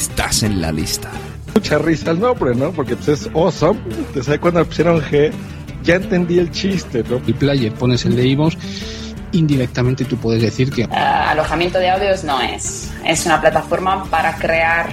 estás en la lista. Mucha risa el nombre, ¿no? Porque pues, es awesome. Te sabes cuando pusieron G, ya entendí el chiste, ¿no? El player pones el de Ivos, indirectamente tú puedes decir que Uh, alojamiento de audios no es. Es una plataforma para crear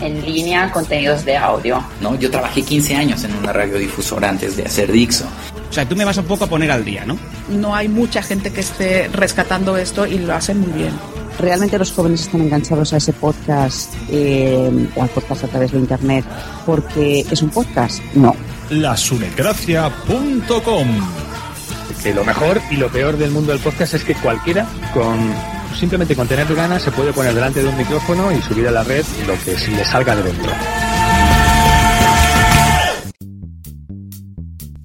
en línea contenidos de audio. ¿no? Yo trabajé 15 años en una radiodifusora antes de hacer Dixo. O sea, tú me vas un poco a poner al día, ¿no? No hay mucha gente que esté rescatando esto y lo hacen muy bien. ¿Realmente los jóvenes están enganchados a ese podcast eh, o al podcast a través de Internet porque es un podcast? No. lasunecracia.com Que lo mejor y lo peor del mundo del podcast es que cualquiera con simplemente con tener ganas se puede poner delante de un micrófono y subir a la red lo que se le salga de dentro.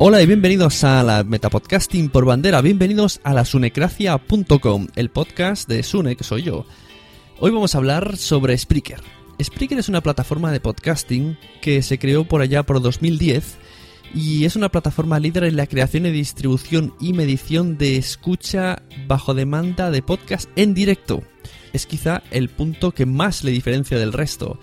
Hola y bienvenidos a la Metapodcasting por bandera, bienvenidos a la sunecracia.com, el podcast de Sune, que soy yo. Hoy vamos a hablar sobre Spreaker. Spreaker es una plataforma de podcasting que se creó por allá por 2010 y es una plataforma líder en la creación y distribución y medición de escucha bajo demanda de podcast en directo. Es quizá el punto que más le diferencia del resto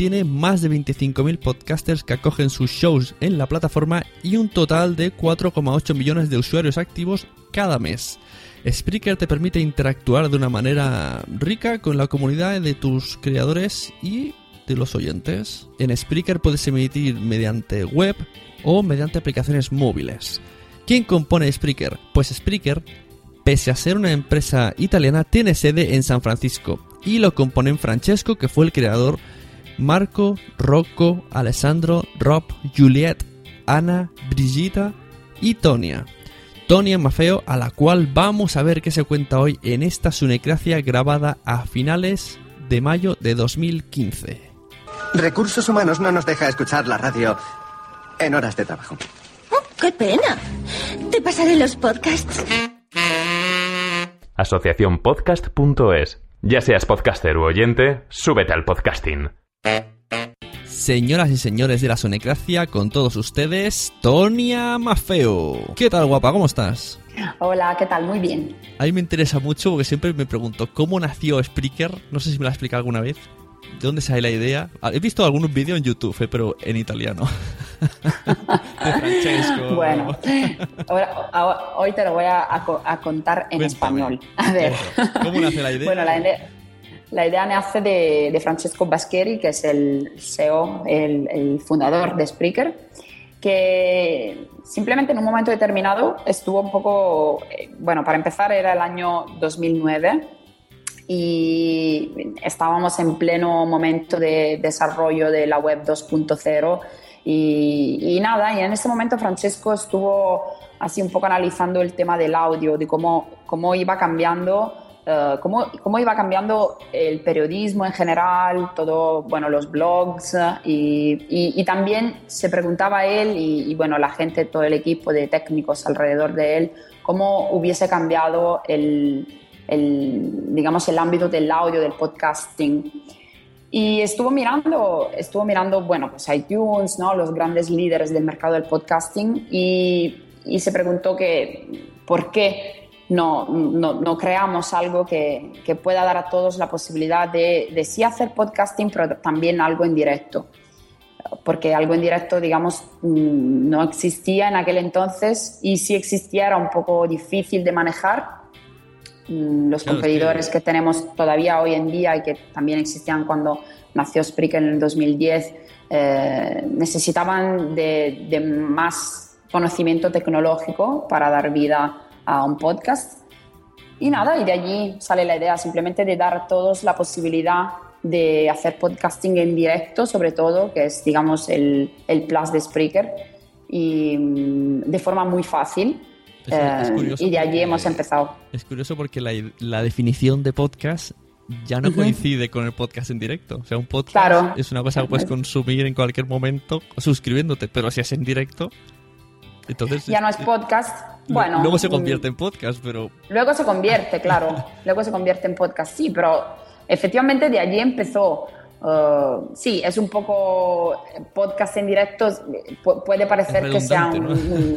tiene más de 25.000 podcasters que acogen sus shows en la plataforma y un total de 4,8 millones de usuarios activos cada mes. Spreaker te permite interactuar de una manera rica con la comunidad de tus creadores y de los oyentes. En Spreaker puedes emitir mediante web o mediante aplicaciones móviles. ¿Quién compone Spreaker? Pues Spreaker, pese a ser una empresa italiana, tiene sede en San Francisco y lo componen Francesco, que fue el creador, Marco, Rocco, Alessandro, Rob, Juliet, Ana, Brigitta y Tonia. Tonia Mafeo, a la cual vamos a ver qué se cuenta hoy en esta Sunecracia grabada a finales de mayo de 2015. Recursos Humanos no nos deja escuchar la radio en horas de trabajo. Oh, ¡Qué pena! Te pasaré los podcasts. Asociaciónpodcast.es. Ya seas podcaster u oyente, súbete al podcasting. Señoras y señores de la Sonecracia, con todos ustedes, Tonia Mafeo. ¿Qué tal, guapa? ¿Cómo estás? Hola, ¿qué tal? Muy bien. A mí me interesa mucho porque siempre me pregunto cómo nació Spreaker. No sé si me lo ha explicado alguna vez. ¿De dónde sale la idea? Ah, He visto algunos vídeos en YouTube, eh, pero en italiano. de Francesco. Bueno, ahora- ahora- hoy te lo voy a, a co- a contar en Cuéntame. español. A ver. ¿Cómo nace la idea? Bueno, la idea, la idea nace de, Francesco Bascheri, que es el CEO, el, el fundador de Spreaker, que simplemente en un momento determinado estuvo un poco, eh, bueno, para empezar era el año 2009 y estábamos en pleno momento de desarrollo de la web 2.0 y, y nada, y en ese momento Francesco estuvo así un poco analizando el tema del audio, de cómo, cómo iba cambiando, eh, cómo, cómo iba cambiando el periodismo en general, todo, bueno, los blogs y, y- y también se preguntaba él y, y, bueno, la gente, todo el equipo de técnicos alrededor de él, cómo hubiese cambiado el, el, digamos, el ámbito del audio, del podcasting. Y estuvo mirando, estuvo mirando, bueno, pues iTunes, ¿no? Los grandes líderes del mercado del podcasting y, y se preguntó que por qué no, no, no creamos algo que, que pueda dar a todos la posibilidad de, de sí hacer podcasting, pero también algo en directo. Porque algo en directo, digamos, mm, no existía en aquel entonces y si existía era un poco difícil de manejar mm, los Claro, competidores que- que... tenemos todavía hoy en día y que también existían cuando nació Spreaker en el 2010, eh, necesitaban de, de más conocimiento tecnológico para dar vida a un podcast. Y nada, y de allí sale la idea simplemente de dar a todos la posibilidad de hacer podcasting en directo, sobre todo, que es, digamos, el, el plus de Spreaker, y mm, de forma muy fácil. Es- es Eh, y de allí porque- hemos empezado. Es curioso porque la, la definición de podcast ya no coincide con el podcast en directo. O sea, un podcast Claro. es una cosa que puedes consumir en cualquier momento suscribiéndote, pero si es en directo, entonces... Ya no es podcast. Bueno, Luego se convierte en podcast, pero... Luego se convierte, claro. Luego se convierte en podcast, sí, pero efectivamente de allí empezó. uh, sí, es un poco podcast en directo. pu- puede parecer que sean mm,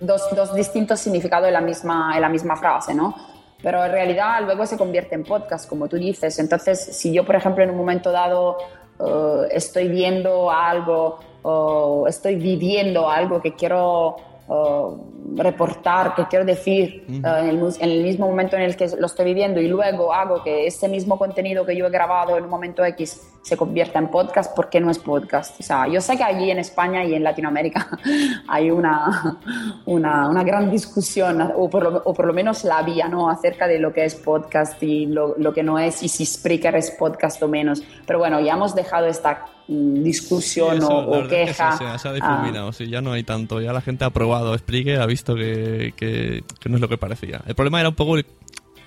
dos, dos distintos significados en la, misma, en la misma frase, ¿no? Pero en realidad luego se convierte en podcast, como tú dices. Entonces, si yo, por ejemplo, en un momento dado uh, estoy viendo algo o estoy viviendo algo que quiero uh, reportar, que quiero decir uh, en, el, en el mismo momento en el que lo estoy viviendo y luego hago que ese mismo contenido que yo he grabado en un momento X se convierta en podcast, ¿por qué no es podcast? O sea, yo sé que allí en España y en Latinoamérica hay una, una, una gran discusión, o por, lo, o por lo menos la había, ¿no? Acerca de lo que es podcast y lo, lo que no es, y si Spreaker es podcast o menos. Pero bueno, ya hemos dejado esta discusión Sí, eso, o, o es que queja. se, ha Ah, difuminado, sí, ya no hay tanto. Ya la gente ha probado Spreaker, ha visto que, que- que no es lo que parecía. El problema era un poco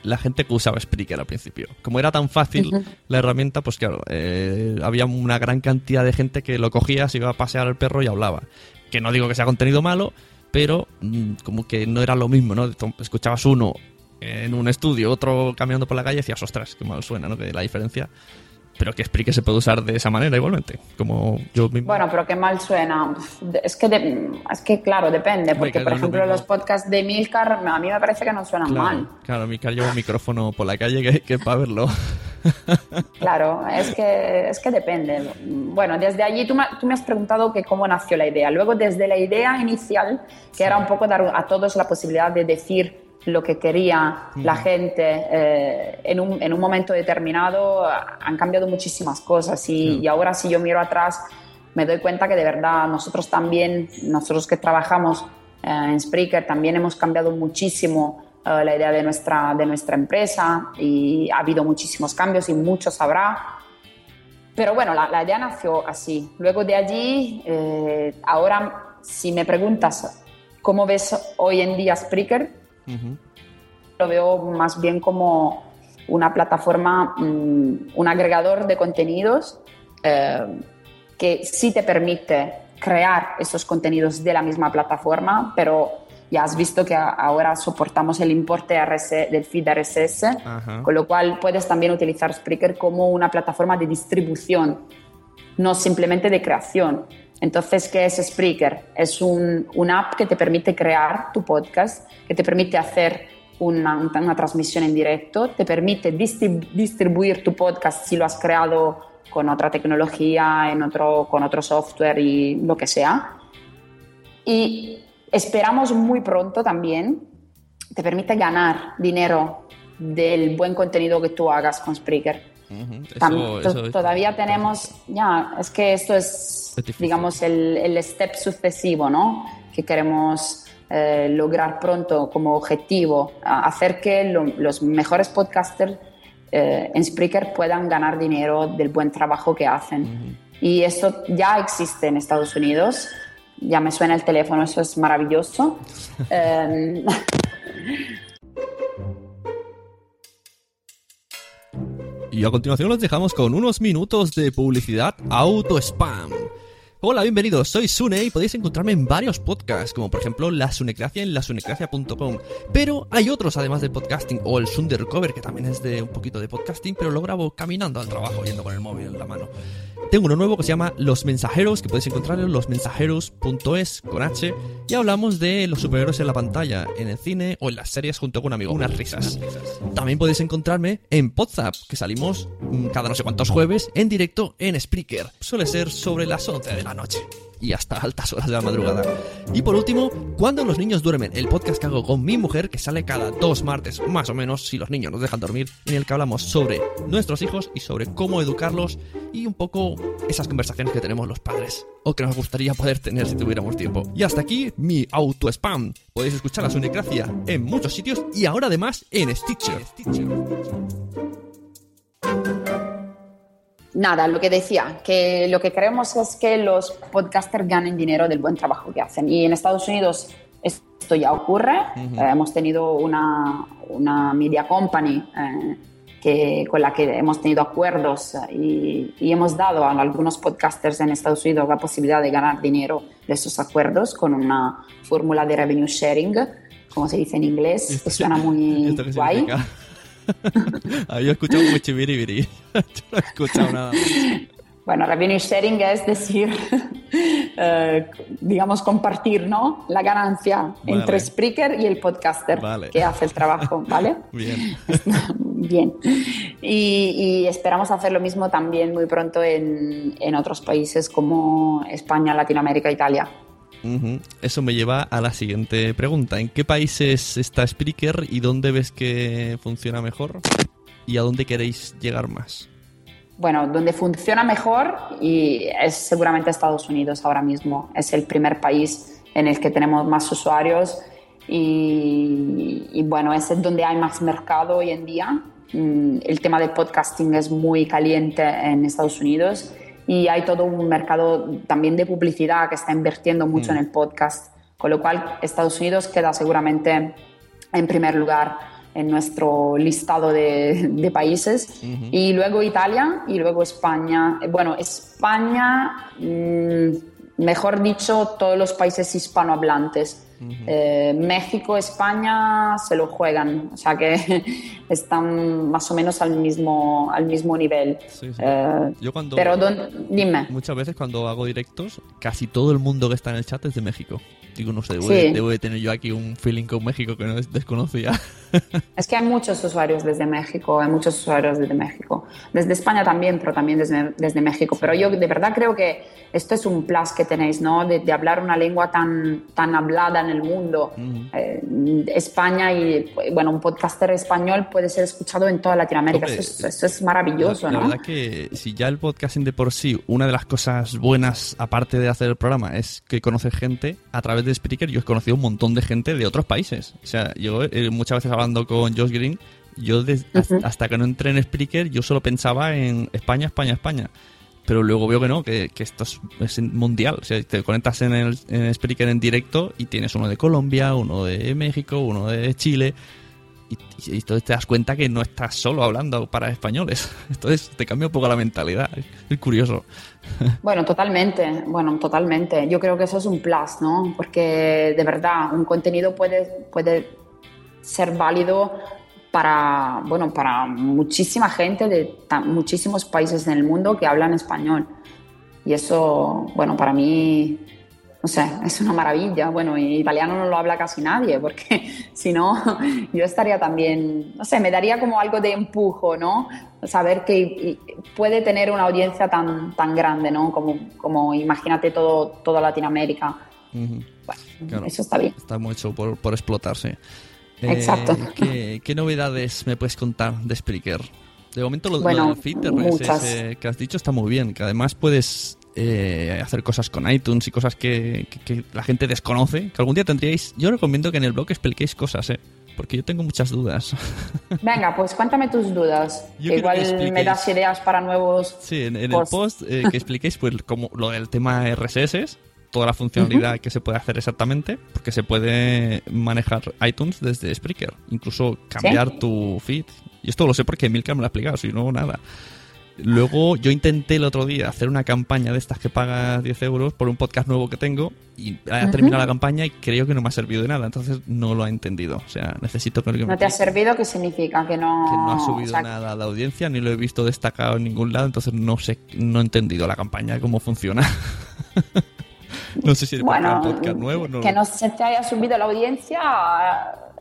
la gente que usaba Spreaker al principio. Como era tan fácil Ujú. la herramienta, pues claro, eh, había una gran cantidad de gente que lo cogía, se iba a pasear al perro y hablaba. Que no digo que sea contenido malo, pero mm, como que no era lo mismo, ¿no? Escuchabas uno en un estudio, otro caminando por la calle y decías, ostras, qué mal suena, ¿no? Que la diferencia. Pero que Spreaker se puede usar de esa manera igualmente. Como yo mismo. Bueno, pero qué mal suena. Es que, de- es que claro, depende. Porque, por ejemplo, los podcasts de Milcar a mí me parece que no suenan Claro, mal. claro, Micar lleva un micrófono por la calle que, que para verlo. Claro, es que, es que depende. Bueno, desde allí tú me, tú me has preguntado que cómo nació la idea. Luego, desde la idea inicial, que era un poco dar a todos la posibilidad de decir lo que quería la gente eh, en, un, en, un, momento determinado, han cambiado muchísimas cosas y, y, ahora si yo miro atrás me doy cuenta que de verdad nosotros también, nosotros que trabajamos eh, en Spreaker, también hemos cambiado muchísimo eh, la idea de nuestra, de nuestra empresa y ha habido muchísimos cambios y muchos habrá. Pero bueno, la, la idea nació así. Luego de allí, ahora si me preguntas cómo ves hoy en día Spreaker, lo veo más bien como una plataforma, mm, un agregador de contenidos que sí te permite crear esos contenidos de la misma plataforma, pero ya has visto que ahora soportamos el importe del feed RSS, con lo cual puedes también utilizar Spreaker como una plataforma de distribución, no simplemente de creación. Entonces, ¿qué es Spreaker? Es un, una app que te permite crear tu podcast, que te permite hacer una, una transmisión en directo, te permite distribuir tu podcast si lo has creado con otra tecnología, en otro, con otro software y lo que sea. Y esperamos muy pronto también, te permite ganar dinero del buen contenido que tú hagas con Spreaker. Todavía tenemos, ya, es que esto es, digamos, el, el, step sucesivo, ¿no? Que queremos eh, lograr pronto como objetivo, hacer que los mejores podcasters eh, en Spreaker puedan ganar dinero del buen trabajo que hacen. Y esto ya existe en Estados Unidos. Ya me suena el teléfono, eso es maravilloso. Em, y a continuación los dejamos con unos minutos de publicidad auto spam. Hola, bienvenidos, soy Sune y podéis encontrarme en varios podcasts, como por ejemplo La Sunecracia en lasunecracia.com. Pero hay otros además de podcasting, o el Sundercover, que también es de un poquito de podcasting, pero lo grabo caminando al trabajo, yendo con el móvil en la mano. Tengo uno nuevo que se llama Los Mensajeros, que podéis encontrar en losmensajeros.es con H, y hablamos de los superhéroes en la pantalla, en el cine o en las series junto con un amigo. Unas risas. También podéis encontrarme en Podzap, que salimos cada no sé cuántos jueves en directo en Spreaker. Suele ser sobre las 11 de la noche y hasta altas horas de la madrugada. Y por último, Cuando los niños duermen, el podcast que hago con mi mujer, que sale cada dos martes, más o menos, si los niños nos dejan dormir, en el que hablamos sobre nuestros hijos y sobre cómo educarlos y un poco esas conversaciones que tenemos los padres, o que nos gustaría poder tener si tuviéramos tiempo. Y hasta aquí mi auto spam. Podéis escuchar la Sunecracia en muchos sitios y ahora además en Stitcher nada, lo que decía, que lo que queremos es que los podcasters ganen dinero del buen trabajo que hacen. Y en Estados Unidos esto ya ocurre. Eh, hemos tenido una, una media company eh, que, con la que hemos tenido acuerdos y, y, hemos dado a algunos podcasters en Estados Unidos la posibilidad de ganar dinero de esos acuerdos con una fórmula de revenue sharing, como se dice en inglés, que suena muy guay. he escuchado muy chibiribiri. Yo no he escuchado nada. Bueno, revenue sharing es decir, eh, digamos, compartir ¿no? la ganancia entre Spreaker y el podcaster que hace el trabajo, ¿vale? Bien. Bien. Y, y, esperamos hacer lo mismo también muy pronto en, en otros países como España, Latinoamérica, Italia. Eso me lleva a la siguiente pregunta. ¿En qué países está Spreaker y dónde ves que funciona mejor? ¿Y a dónde queréis llegar más? Bueno, donde funciona mejor y es seguramente Estados Unidos ahora mismo. Es el primer país en el que tenemos más usuarios y, y bueno, es donde hay más mercado hoy en día. Mm, el tema del podcasting es muy caliente en Estados Unidos y hay todo un mercado también de publicidad que está invirtiendo mucho en el podcast, con lo cual Estados Unidos queda seguramente en primer lugar en nuestro listado de, países. Y luego Italia y luego España. Bueno, España, mm, mejor dicho, todos los países hispanohablantes eh, México, España se lo juegan, o sea que están más o menos al mismo, al mismo nivel. Eh, yo cuando, pero dime. Muchas veces cuando hago directos, casi todo el mundo que está en el chat es de México. Digo, no sé, debo, de, tener yo aquí un feeling con México que no desconocía. Es que hay muchos usuarios desde México, hay muchos usuarios desde México. Desde España también, pero también desde, desde México. Pero yo de verdad creo que esto es un plus que tenéis, ¿no? De, de hablar una lengua tan, tan hablada en el mundo. Eh, España y, bueno, un podcaster español puede ser escuchado en toda Latinoamérica. Hombre, eso, es, eso es maravilloso, La, la ¿no? verdad que si ya el podcasting de por sí, una de las cosas buenas, aparte de hacer el programa, es que conoces gente a través de Spreaker. Yo he conocido un montón de gente de otros países. O sea, yo eh, muchas veces hablando con Josh Green, yo des- Ujú. hasta que no entré en Spreaker, yo solo pensaba en España, España, España. Pero luego veo que no, que, que esto es, mundial. O te conectas en el en Spreaker en directo y tienes uno de Colombia, uno de México, uno de Chile. Y, y entonces te das cuenta que no estás solo hablando para españoles. Entonces te cambia un poco la mentalidad. Es, es curioso. Bueno, totalmente, bueno, totalmente. Yo creo que eso es un plus, ¿no? Porque de verdad, un contenido puede, puede ser válido para, bueno, para muchísima gente de muchísimos países en el mundo que hablan español. Y eso, bueno, para mí, no sé, es una maravilla. Bueno, y italiano no lo habla casi nadie, porque si no, yo estaría también, no sé, me daría como algo de empujo, ¿no? Saber que puede tener una audiencia tan, tan grande, ¿no? Como, como imagínate todo, toda Latinoamérica. Ujú. Claro, eso está bien. Está muy hecho por, por explotarse. Eh, Exacto. ¿qué, qué novedades me puedes contar de Spreaker? De momento lo, lo Bueno, del feed de muchas. RSS que has dicho está muy bien, que además puedes eh, hacer cosas con iTunes y cosas que, que- que la gente desconoce, que algún día tendríais... Yo recomiendo que en el blog expliquéis cosas, ¿eh? Porque yo tengo muchas dudas. Venga, pues cuéntame tus dudas. Yo que quiero que igual me das ideas para nuevos Sí, en, en el post eh, que expliquéis pues como lo del tema RSS, toda la funcionalidad que se puede hacer exactamente, porque se puede manejar iTunes desde Spreaker, incluso cambiar ¿Sí? tu feed. Y esto lo sé porque Milka me lo ha explicado, si no, nada. Luego yo intenté el otro día hacer una campaña de estas que pagas 10 euros por un podcast nuevo que tengo y ha terminado la campaña y creo que no me ha servido de nada, entonces no lo ha entendido. O sea, necesito que alguien me ¿No te ha servido? ¿Qué significa? Que no, que no ha o subido sea, nada de audiencia, ni lo he visto destacado en ningún lado, entonces no sé, no he entendido la campaña, cómo funciona. no sé si es Bueno, un podcast nuevo, no. que no se te haya subido la audiencia,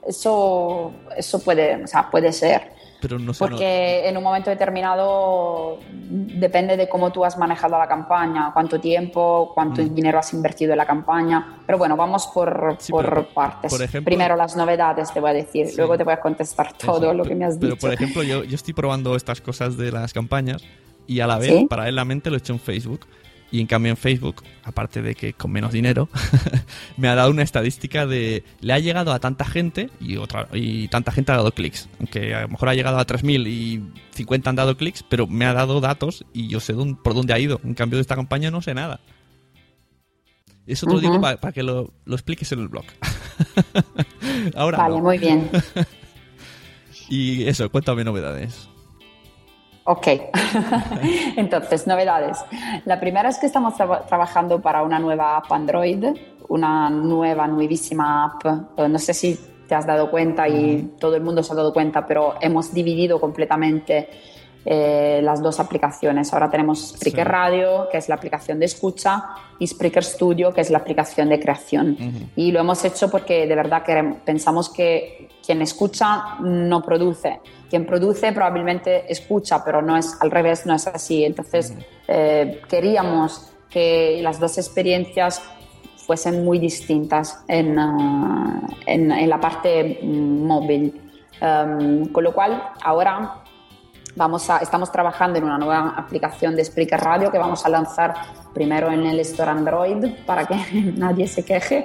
eso, eso puede, o sea, puede ser. pero no no- Porque en un momento determinado depende de cómo tú has manejado la campaña, cuánto tiempo, cuánto Mm. dinero has invertido en la campaña. Pero bueno, vamos por, por pero, partes. por ejemplo- Primero las novedades, te voy a decir. Sí. Luego te voy a contestar todo lo que me has Pero dicho. por ejemplo, yo, yo estoy probando estas cosas de las campañas y a la vez, ¿Sí? paralelamente, lo he hecho en Facebook. Y en cambio en Facebook, aparte de que con menos dinero, me ha dado una estadística de le ha llegado a tanta gente y otra y tanta gente ha dado clics. Aunque a lo mejor ha llegado a 3.000 y 50 han dado clics, pero me ha dado datos y yo sé dónde- por dónde ha ido. En cambio de esta campaña no sé nada. Eso te lo digo Ujú. para que lo, lo expliques en el blog. Ahora Vale, no. muy bien. Y eso, cuéntame novedades. Ok, entonces, novedades. La primera es que estamos traba- trabajando para una nueva app Android, una nueva, nuevísima app. Eh, No sé si te has dado cuenta y todo el mundo se ha dado cuenta, pero hemos dividido completamente eh, las dos aplicaciones. Ahora tenemos Spreaker Sí. Radio, que es la aplicación de escucha, y Spreaker Studio, que es la aplicación de creación. Y lo hemos hecho porque de verdad que pensamos que quien escucha no produce. Quien produce probablemente escucha, pero no es al revés, no es así. Entonces eh, queríamos que las dos experiencias fuesen muy distintas en, ah, en- en la parte móvil. Um, con lo cual, ahora Vamos a, estamos trabajando en una nueva aplicación de Spreaker Radio que vamos a lanzar primero en el Store Android para que nadie se queje,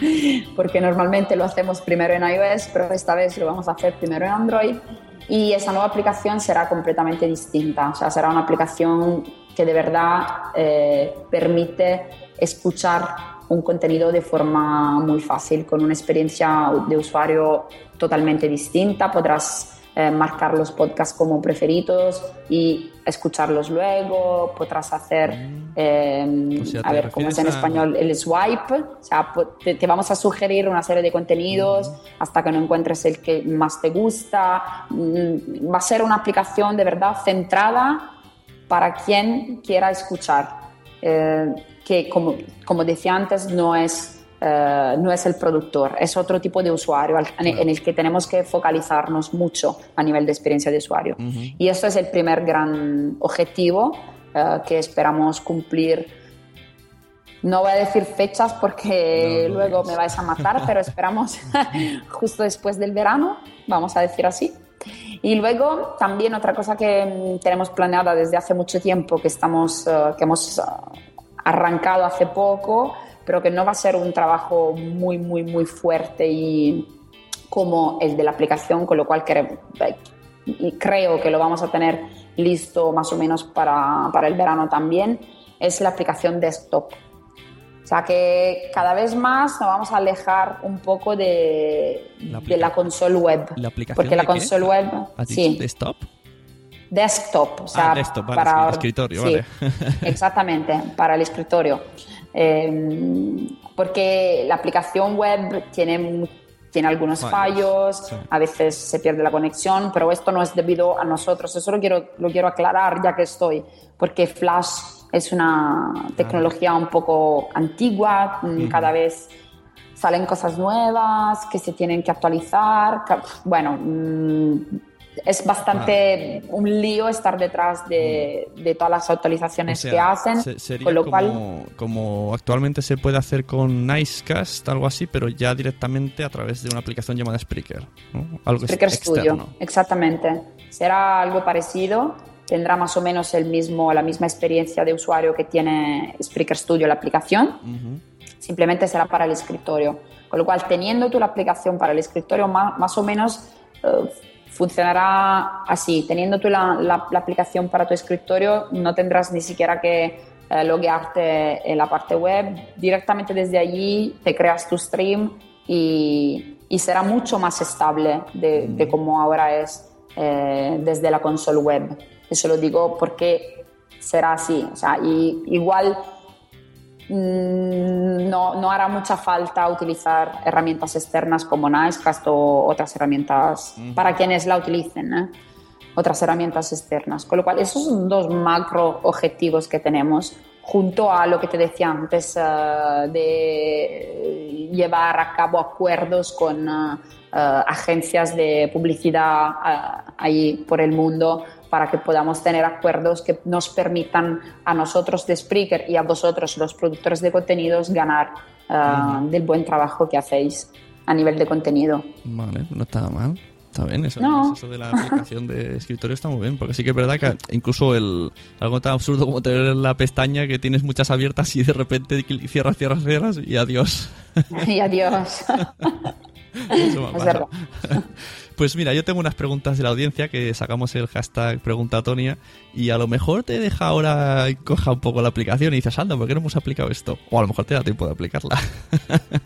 porque normalmente lo hacemos primero en iOS, pero esta vez lo vamos a hacer primero en Android. Y esa nueva aplicación será completamente distinta, o sea, será una aplicación que de verdad eh, permite escuchar un contenido de forma muy fácil, con una experiencia de usuario totalmente distinta. Podrás eh, marcar los podcasts como preferidos y escucharlos luego. Podrás hacer, eh, O sea, a ¿te ver, ¿cómo es en a- español? El swipe. O sea, te, te vamos a sugerir una serie de contenidos hasta que no encuentres el que más te gusta. Mm, Va a ser una aplicación de verdad centrada para quien quiera escuchar. Eh, que, como, como decía antes, no es, eh, no es el productor, es otro tipo de usuario al- en, en el que tenemos que focalizarnos mucho a nivel de experiencia de usuario. Y esto es el primer gran objetivo eh, que esperamos cumplir No voy a decir fechas porque luego me vais a matar, pero esperamos justo después del verano, vamos a decir así. Y luego también otra cosa que mm, tenemos planeada desde hace mucho tiempo, que, estamos, eh, que hemos arrancado hace poco, pero que no va a ser un trabajo muy, muy, muy fuerte y como el de la aplicación, con lo cual creo que lo vamos a tener listo más o menos para, para el verano también, es la aplicación desktop. O sea que cada vez más nos vamos a alejar un poco de la, de la console web. ¿La aplicación porque la console web. sí. desktop? Desktop, o sea, ah, desktop, vale, para el escritorio, sí, vale. exactamente, para el escritorio. Eh, porque la aplicación web tiene, tiene algunos fallos, fallos sí. a veces se pierde la conexión, pero esto no es debido a nosotros. Eso lo quiero, lo quiero aclarar ya que estoy, porque Flash es una tecnología un poco antigua, mm, cada vez salen cosas nuevas que se tienen que actualizar. Bueno, mm, es bastante un lío estar detrás de, de todas las actualizaciones que hacen. sería con lo como, cual, como actualmente se puede hacer con Nicecast, algo así, pero ya directamente a través de una aplicación llamada Spreaker. ¿no? Algo Spreaker externo. Studio, exactamente. Será algo parecido tendrá más o menos el mismo, la misma experiencia de usuario que tiene Spreaker Studio, la aplicación. Uh -huh. Simplemente será para el escritorio. Con lo cual, teniendo tú la aplicación para el escritorio, más, más o menos uh, funcionará así. Teniendo tú la, la, la, aplicación para tu escritorio, no tendrás ni siquiera que uh, loguearte en la parte web. Directamente desde allí te creas tu stream y, y será mucho más estable de, de como ahora es eh, desde la console web. Eso lo digo porque será así. O sea, y igual no, no, hará mucha falta utilizar herramientas externas como Nicecast o otras herramientas mm. para quienes la utilicen. ¿eh? Otras herramientas externas. Con lo cual, esos son dos macro objetivos que tenemos junto a lo que te decía antes uh, de llevar a cabo acuerdos con uh, uh, agencias de publicidad ahí por el mundo para que podamos tener acuerdos que nos permitan a nosotros de Spreaker y a vosotros, los productores de contenidos, ganar uh, del buen trabajo que hacéis a nivel de contenido. Vale, no está mal. Está bien, eso, no. eso de la aplicación de escritorio está muy bien, porque sí que es verdad que incluso el algo tan absurdo como tener la pestaña que tienes muchas abiertas y de repente cierras, cierras, cierras y adiós. Y adiós. es verdad. Pues mira, yo tengo unas preguntas de la audiencia que sacamos el hashtag preguntatonia y a lo mejor te deja ahora coja un poco la aplicación y dices, anda, ¿por qué no hemos aplicado esto? O a lo mejor te da tiempo de aplicarla.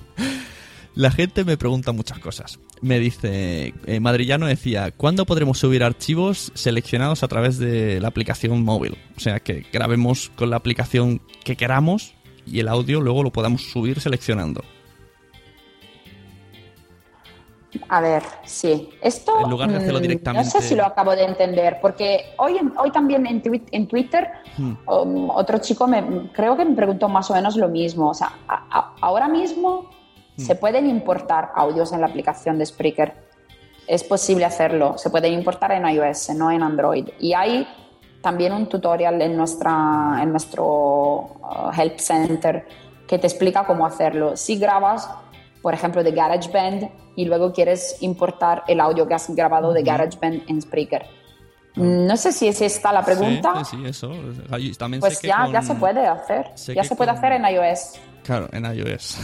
la gente me pregunta muchas cosas. Me dice, eh, Madrillano decía, ¿cuándo podremos subir archivos seleccionados a través de la aplicación móvil? O sea, que grabemos con la aplicación que queramos y el audio luego lo podamos subir seleccionando. A ver, sí. Esto. En lugar de hacerlo directamente. No sé si lo acabo de entender, porque hoy, hoy también en, twi en Twitter hmm. um, otro chico me, creo que me preguntó más o menos lo mismo. O sea, a, a, ahora mismo hmm. se pueden importar audios en la aplicación de Spreaker. Es posible hacerlo. Se pueden importar en iOS, no en Android. Y hay también un tutorial en, nuestra, en nuestro uh, Help Center que te explica cómo hacerlo. Si grabas por ejemplo, de GarageBand y luego quieres importar el audio que has grabado de GarageBand en Spreaker. No sé si es esta la pregunta. Sí, sí, eso. También pues ya, con... ya se puede hacer. sé Ya se puede con- hacer en iOS. Claro, en iOS.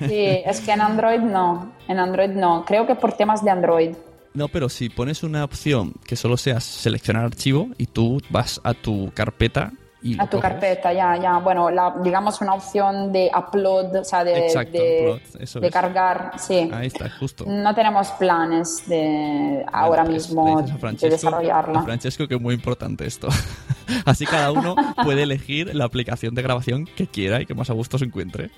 Sí, es que en Android no. En Android no. Creo que por temas de Android. No, pero si pones una opción que solo sea seleccionar archivo y tú vas a tu carpeta y A tu coges. carpeta, ya, ya. Bueno, la, digamos una opción de upload, o sea, de, Exacto, de, upload, eso de es. cargar, sí. Ahí está, justo. No tenemos planes de ahora mismo Dices a de Francesco, a desarrollarla. Francesco que es muy importante esto. Así cada uno puede elegir la aplicación de grabación que quiera y que más a gusto se encuentre.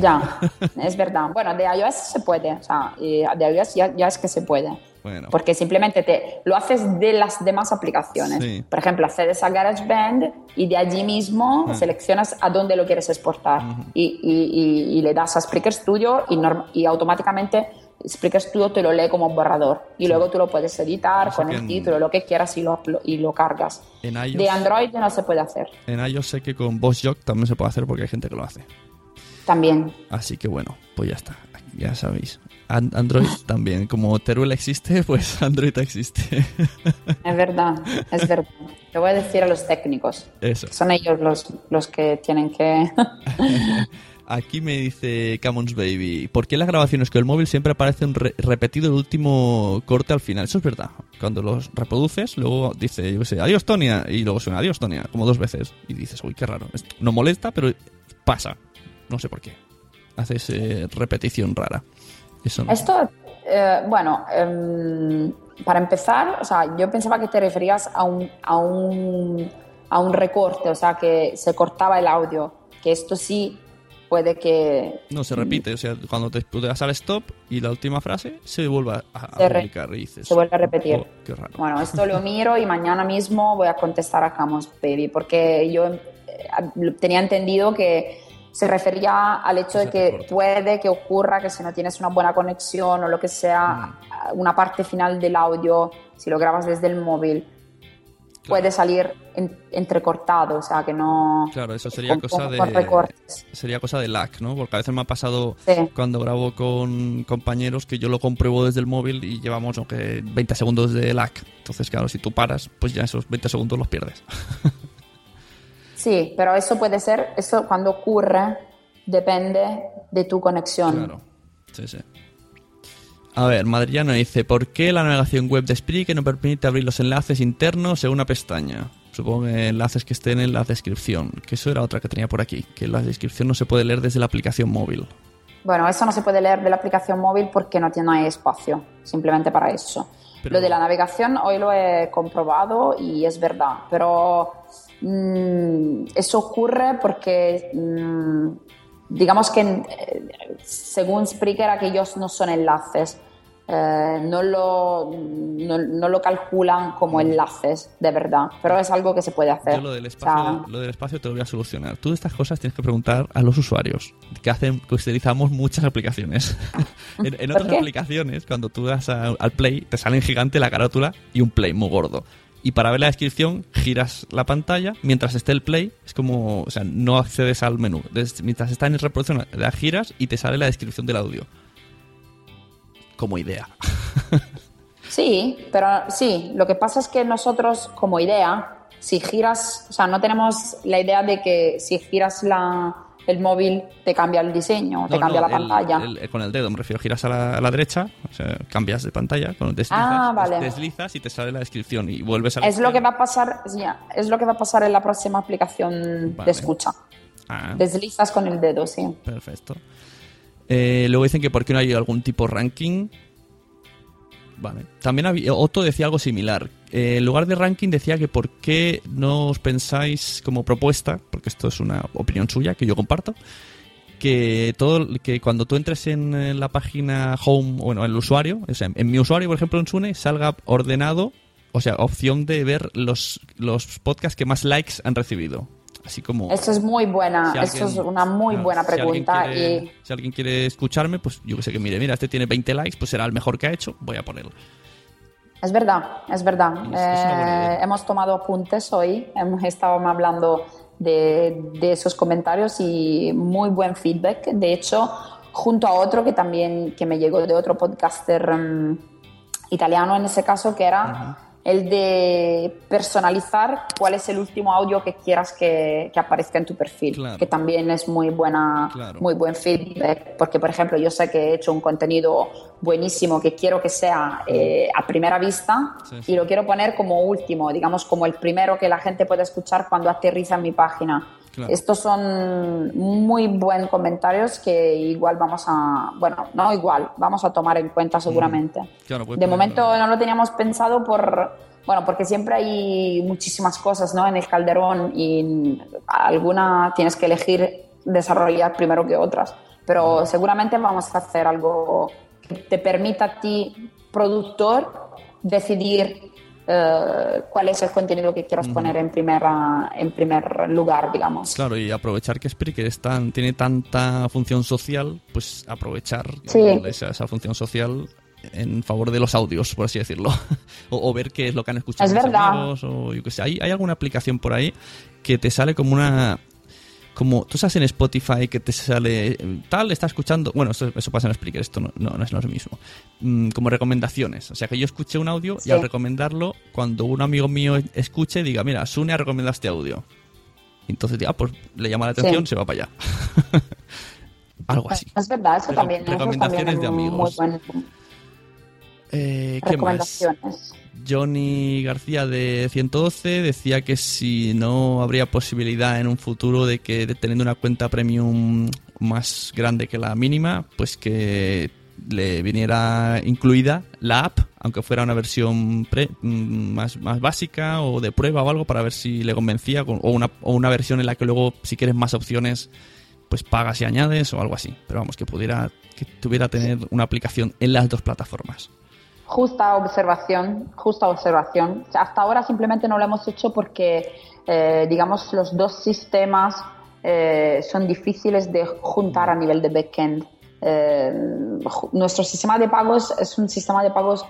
Ya, es verdad. Bueno, de iOS se puede, o sea, y de iOS ya, ya es que se puede. Bueno, Porque simplemente te, lo haces de las demás aplicaciones. Sí. Por ejemplo, accedes a GarageBand y de allí mismo Ah. seleccionas a dónde lo quieres exportar y, y- y- y le das a Spreaker Studio y, automáticamente Spreaker Studio te lo lee como borrador y luego tú lo puedes editar con el en- título, lo que quieras y lo, y lo cargas. En iOS, De Android no se puede hacer en iOS sé que con VoiceJock también se puede hacer porque hay gente que lo hace. también. Así que bueno, pues ya está. Ya sabéis. An- Android también. Como Teruel existe, pues Android existe. Es verdad, es verdad. Te voy a decir a los técnicos. Eso. Son ellos los, los que tienen que... Aquí me dice Camons Baby, ¿por qué las grabaciones con el móvil siempre aparece un re- repetido el último corte al final? Eso es verdad. Cuando los reproduces, luego dice, yo sé, adiós Tonia, y luego suena adiós Tonia, como dos veces. Y dices, uy, qué raro. Esto no molesta, pero pasa. No sé por qué. Haces eh, repetición rara. Eso no. Esto, eh, bueno, em, para empezar, o sea, yo pensaba que te referías a un, a un, a un recorte, o sea, que se cortaba el audio, que esto sí puede que No, se repite. O sea, cuando te das al stop y la última frase se vuelve a, a publicar y dices, se vuelve a repetir. "Oh, qué raro. Bueno, esto lo miro y mañana mismo voy a contestar a Camus Baby, porque yo eh, tenía entendido que se refería al hecho de que puede que ocurra que si no tienes una buena conexión o lo que sea, una parte final del audio, si lo grabas desde el móvil, puede salir en- entrecortado, o sea, que no... Claro, eso sería con- cosa con- de recortes. sería cosa de lag, ¿no? Porque a veces me ha pasado Sí. cuando grabo con compañeros que yo lo compruebo desde el móvil y llevamos aunque 20 segundos de lag. Entonces, claro, si tú paras, pues ya esos 20 segundos los pierdes. Sí, pero eso puede ser, eso cuando ocurre depende de tu conexión. Claro. Sí, sí. A ver, Madriano dice, ¿por qué la navegación web de Spreaker no permite abrir los enlaces internos en una pestaña? Supongo que enlaces que estén en la descripción. Que eso era otra que tenía por aquí, que la descripción no se puede leer desde la aplicación móvil. Bueno, eso no se puede leer de la aplicación móvil porque no tiene espacio, simplemente para eso. Pero- Lo de la navegación hoy lo he comprobado y es verdad, pero mm, eso ocurre porque mm, digamos que eh, según Spreaker aquellos no son enlaces, eh, no, lo, no, no lo calculan como enlaces de verdad, pero es algo que se puede hacer. Yo lo del, O espacio, sea, lo del espacio te lo voy a solucionar. Tú estas cosas tienes que preguntar a los usuarios, que hacen, que utilizamos muchas aplicaciones. en, en ¿Por otras qué? aplicaciones, cuando tú das a- al play, te sale en gigante la carátula y un play muy gordo. Y para ver la descripción, giras la pantalla mientras esté el play. Es como, o sea, no accedes al menú. Mientras está en reproducción, la giras y te sale la descripción del audio. Como idea. Sí, pero sí, lo que pasa es que nosotros como idea, si giras, o sea, no tenemos la idea de que si giras la, el móvil te cambia el diseño, te cambia no, la el- pantalla. el- con el dedo, me refiero, giras a la, a la derecha, o sea, cambias de pantalla, cuando deslizas, Ah, vale. deslizas y te sale la descripción y vuelves a es lo que va a pasar, ya, es lo que va a pasar en la próxima aplicación Vale. de escucha. Ah, Deslizas con el dedo, sí. perfecto. Eh, luego dicen que por qué no hay algún tipo ranking. Vale. También había, Otto decía algo similar. Eh, en lugar de ranking decía que por qué no os pensáis como propuesta, porque esto es una opinión suya que yo comparto, que todo que cuando tú entres en, eh, la página home, bueno, en el usuario, o sea, en mi usuario, por ejemplo, en Sune, salga ordenado, o sea, opción de ver los, los podcasts que más likes han recibido. Así como... Eso es muy buena, Si eso es una muy buena si alguien pregunta quiere- y Si alguien quiere escucharme, pues yo que sé que mire, mira, este tiene 20 likes, pues será el mejor que ha hecho, voy a ponerlo. Es verdad, es verdad. Es- Eh, hemos tomado apuntes hoy, hemos estado hablando de, de esos comentarios y muy buen feedback. De hecho, junto a otro que también que me llegó de otro podcaster mm, italiano en ese caso, que era el de personalizar cuál es el último audio que quieras que, que aparezca en tu perfil, Claro. que también es muy buena, Claro. muy buen feedback, porque por ejemplo yo sé que he hecho un contenido buenísimo que quiero que sea eh, a primera vista Sí, sí. y lo quiero poner como último, digamos como el primero que la gente puede escuchar cuando aterriza en mi página. Claro. Estos son muy buen comentarios que igual vamos a, bueno, no igual, vamos a tomar en cuenta seguramente. Claro, puedes De ponerlo- momento no lo teníamos pensado por, bueno, porque siempre hay muchísimas cosas, ¿no? En el calderón y alguna tienes que elegir desarrollar primero que otras. Pero seguramente vamos a hacer algo que te permita a ti, productor, decidir eh, cuál es el contenido que quieras poner en, primera, en primer lugar, digamos. Claro, y aprovechar que Spreaker es tan- tiene tanta función social, pues aprovechar Sí. esa, esa función social en favor de los audios, por así decirlo. o, o ver qué es lo que han escuchado Es verdad. amigos, o yo qué sé. ¿Hay, hay alguna aplicación por ahí que te sale como una... Como tú sabes en Spotify que te sale tal, está escuchando. Bueno, eso pasa en Spreaker, esto no, no, no es lo mismo. Mm, como recomendaciones. O sea, que yo escuché un audio y Sí. al recomendarlo, cuando un amigo mío escuche, diga, mira, Sune ha recomendado este audio. Y entonces diga, ah, pues le llama la Sí. atención, se va para allá. Algo así. Es verdad, eso también, eso recomendaciones de muy amigos. Eh, ¿Qué más? Johnny García de 112 decía que si no habría posibilidad en un futuro de que teniendo una cuenta premium más grande que la mínima, pues que le viniera incluida la app, aunque fuera una versión pre- mm, más, más básica o de prueba o algo para ver si le convencía, con- o una, o una versión en la que luego si quieres más opciones pues pagas y añades o algo así. Pero vamos, que pudiera, que tuviera tener una aplicación en las dos plataformas. Justa observación, justa observación. Hasta ahora simplemente no lo hemos hecho porque, eh, digamos, los dos sistemas eh, son difíciles de juntar a nivel de backend. Eh, nuestro sistema de pagos es un sistema de pagos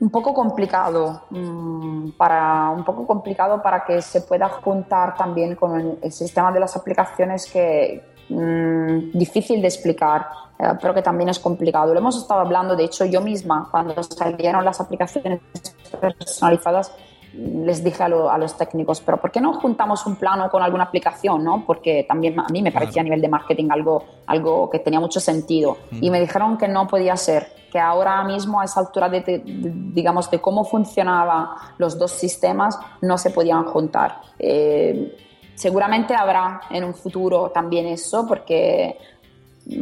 un poco complicado mm, para un poco complicado para que se pueda juntar también con el sistema de las aplicaciones que mm, difícil de explicar eh, pero que también es complicado lo hemos estado hablando de hecho yo misma cuando salieron las aplicaciones personalizadas mm, les dije a, lo- a los técnicos, pero ¿por qué no juntamos un plano con alguna aplicación? ¿no? Porque también a mí me parecía a nivel de marketing algo, algo que tenía mucho sentido. Y me dijeron que no podía ser, que ahora mismo a esa altura de, de- de- digamos, de cómo funcionaban los dos sistemas, no se podían juntar. Eh, seguramente habrá en un futuro también eso, porque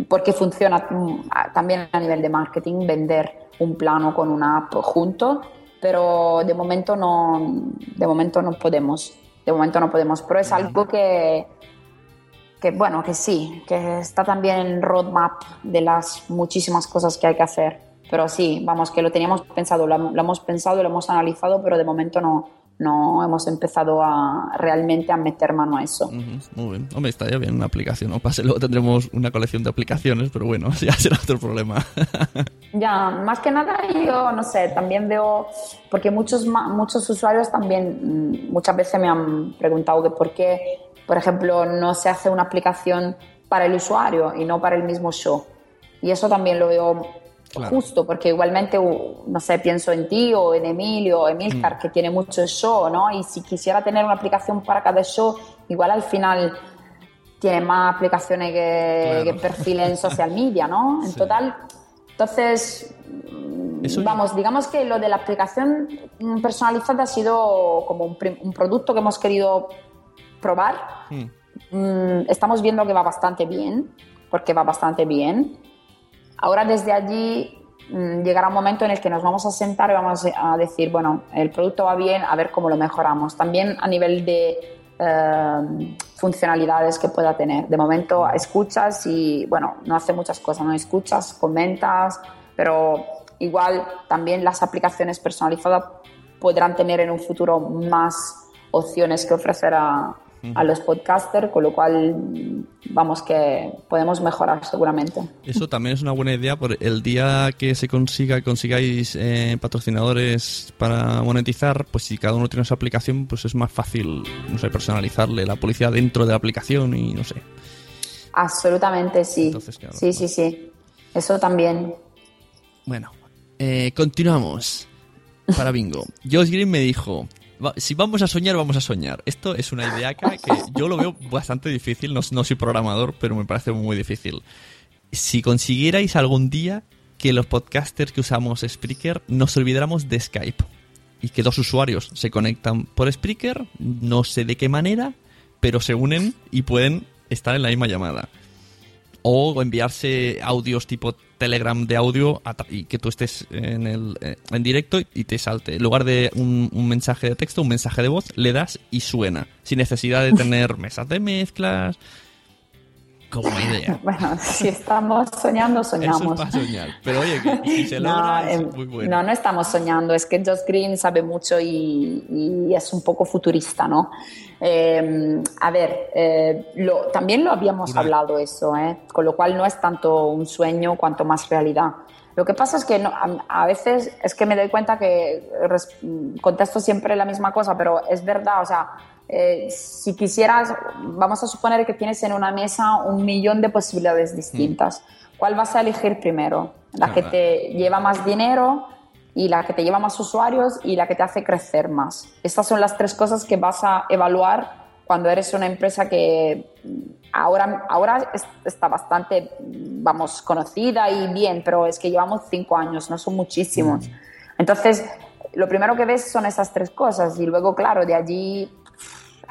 porque funciona mm, también a nivel de marketing vender un plano con una app junto, pero de momento no, de momento no podemos, de momento no podemos, pero es algo que, que bueno, que sí, que está también en el roadmap de las muchísimas cosas que hay que hacer, pero sí, vamos, que lo teníamos pensado, lo, lo hemos pensado, lo hemos analizado, pero de momento no, no hemos empezado a realmente a meter mano a eso. Muy bien. Hombre, estaría bien una aplicación. No pase, luego tendremos una colección de aplicaciones, pero bueno, ya será otro problema. Ya, más que nada yo no sé, también veo, porque muchos, muchos usuarios también mm, muchas veces me han preguntado que por qué, por ejemplo, no se hace una aplicación para el usuario y no para el mismo show. Y eso también lo veo Claro. justo, porque igualmente, no sé, pienso en ti o en Emilio o Emilcar, que tiene mucho show, ¿no? Y si quisiera tener una aplicación para cada show, igual al final tiene más aplicaciones que, Claro. que perfiles en social media, ¿no? En total, entonces, mm, vamos, digamos que lo de la aplicación mm, personalizada ha sido como un, un producto que hemos querido probar. Mm, estamos viendo que va bastante bien, porque va bastante bien. Ahora desde allí mm, llegará un momento en el que nos vamos a sentar y vamos a decir, bueno, el producto va bien, a ver cómo lo mejoramos. También a nivel de eh, funcionalidades que pueda tener. De momento escuchas y, bueno, no hace muchas cosas, no escuchas, comentas, pero igual también las aplicaciones personalizadas podrán tener en un futuro más opciones que ofrecer a, a los podcasters, con lo cual vamos que podemos mejorar seguramente. Eso también es una buena idea por el día que se consiga, consigáis eh, patrocinadores para monetizar, pues si cada uno tiene su aplicación, pues es más fácil, no sé, personalizarle la publicidad dentro de la aplicación y no sé. Absolutamente sí. Entonces, claro, sí, sí, sí. Eso también. Bueno, eh, continuamos. Para bingo. Josh Green me dijo, "Va- si vamos a soñar, vamos a soñar. Esto es una idea que yo lo veo bastante difícil, no, soy programador, pero me parece muy difícil. Si consiguierais algún día que los podcasters que usamos Spreaker nos olvidáramos de Skype y que dos usuarios se conectan por Spreaker, no sé de qué manera, pero se unen y pueden estar en la misma llamada o enviarse audios tipo Telegram de audio y que tú estés en, el, eh, en directo y te salte. En lugar de un, un mensaje de texto, un mensaje de voz, le das y suena, sin necesidad de tener mesas de mezclas. Como idea. Bueno, si estamos soñando, soñamos. Eso es para soñar. Pero oye, que si se No, logra, es em, muy bueno. No, no estamos soñando, es que Josh Green sabe mucho y, y es un poco futurista, ¿no? Eh, a ver, eh, lo- también lo habíamos hablado eso, ¿eh? con lo cual no es tanto un sueño cuanto más realidad. Lo que pasa es que no- a, a veces es que me doy cuenta que res- contesto siempre la misma cosa, pero es verdad, o sea, eh, si quisieras, vamos a suponer que tienes en una mesa un millón de posibilidades distintas. ¿Cuál vas a elegir primero? La que te lleva más dinero y la que te lleva más usuarios y la que te hace crecer más. Estas son las tres cosas que vas a evaluar cuando eres una empresa que mm, ahora, ahora es- está bastante, mm, vamos, conocida y bien, pero es que llevamos cinco años, no son muchísimos. Entonces, lo primero que ves son esas tres cosas y luego, claro, de allí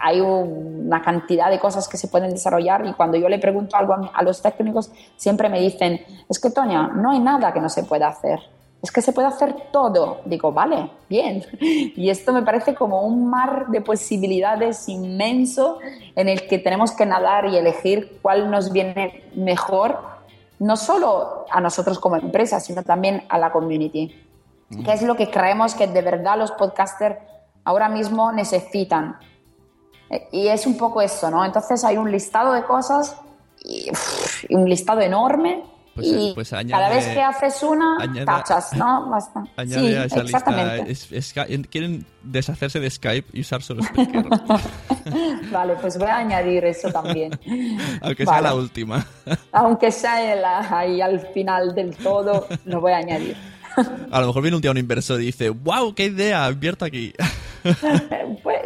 hay una cantidad de cosas que se pueden desarrollar y cuando yo le pregunto algo a, a los técnicos, siempre me dicen, es que Toña, no hay nada que no se pueda hacer. Es que se puede hacer todo. Digo, vale, bien. Y esto me parece como un mar de posibilidades inmenso en el que tenemos que nadar y elegir cuál nos viene mejor, no solo a nosotros como empresa, sino también a la community. ¿Qué es lo que creemos que de verdad los podcasters ahora mismo necesitan? Y es un poco eso, ¿no? Entonces hay un listado de cosas y, uf, y un listado enorme Pues, y eh, pues cada añade- vez que haces una, añade- tachas, ¿no? Basta. Añade sí, a esa exactamente. lista. es- es- quieren deshacerse de Skype y usar solo Spreaker. Vale, pues voy a añadir eso también. aunque sea Vale. la última. Aunque sea el- ahí al final del todo, lo voy a añadir. A lo mejor viene un día un inversor y dice, wow, qué idea, invierto aquí. Pues,